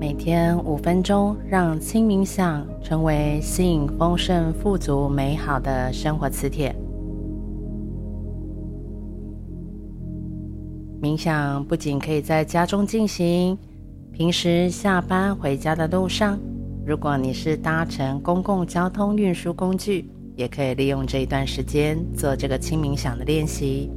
每天五分钟，让轻冥想成为吸引丰盛、富足、美好的生活磁铁。冥想不仅可以在家中进行，平时下班回家的路上，如果你是搭乘公共交通运输工具，也可以利用这一段时间做这个轻冥想的练习。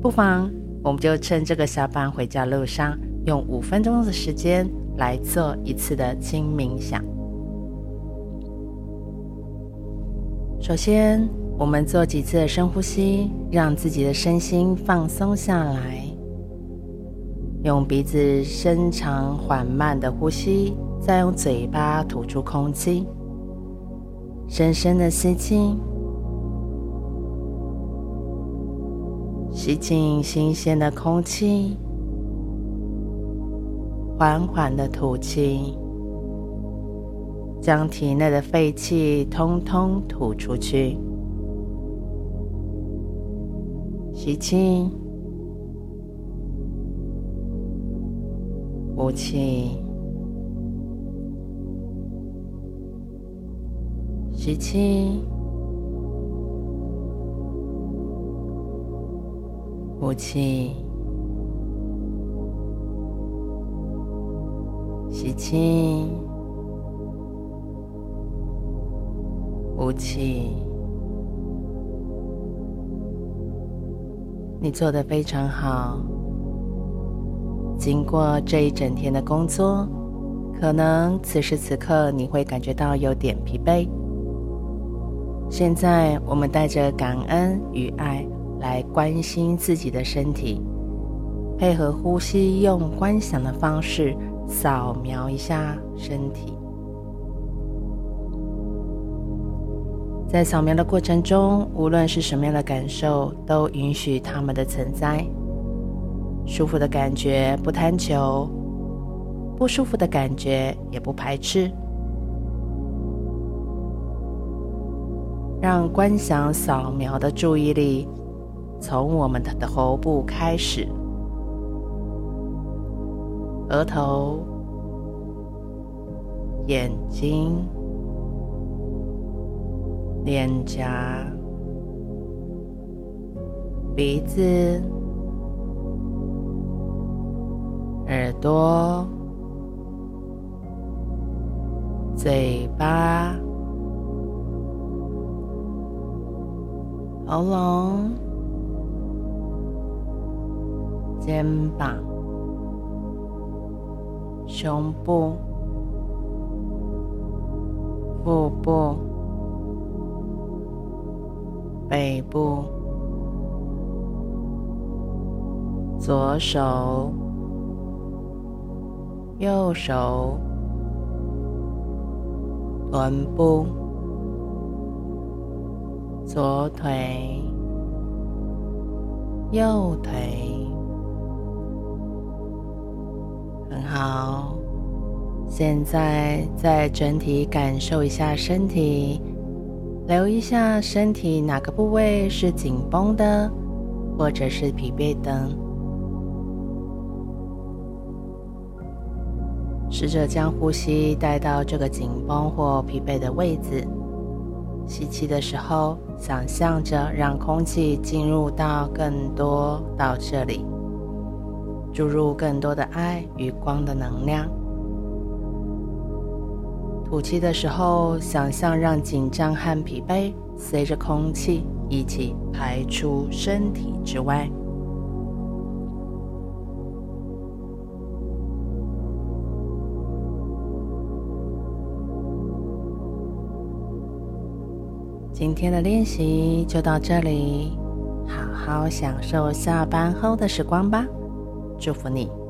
不妨，我们就趁这个下班回家路上。用五分钟的时间来做一次的轻冥想。首先，我们做几次的深呼吸，让自己的身心放松下来。用鼻子深长缓慢的呼吸，再用嘴巴吐出空气。深深的吸气，吸进新鲜的空气。缓缓的吐气，将体内的废气通通吐出去。吸气，呼气，吸气，呼气。吸气，呼气。你做得非常好。经过这一整天的工作，可能此时此刻你会感觉到有点疲惫。现在，我们带着感恩与爱来关心自己的身体，配合呼吸，用观想的方式。扫描一下身体，在扫描的过程中，无论是什么样的感受，都允许它们的存在。舒服的感觉不贪求，不舒服的感觉也不排斥。让观想扫描的注意力从我们的头部开始。额头、眼睛、脸颊、鼻子、耳朵、嘴巴、喉咙、肩膀。胸部、腹部、背部、左手、右手、臀部、左腿、右腿。很好，现在再整体感受一下身体，留意一下身体哪个部位是紧绷的，或者是疲惫的。试着将呼吸带到这个紧绷或疲惫的位置。吸气的时候，想象着让空气进入到更多到这里。注入更多的爱与光的能量。吐气的时候，想象让紧张和疲惫随着空气一起排出身体之外。今天的练习就到这里，好好享受下班后的时光吧。祝福你。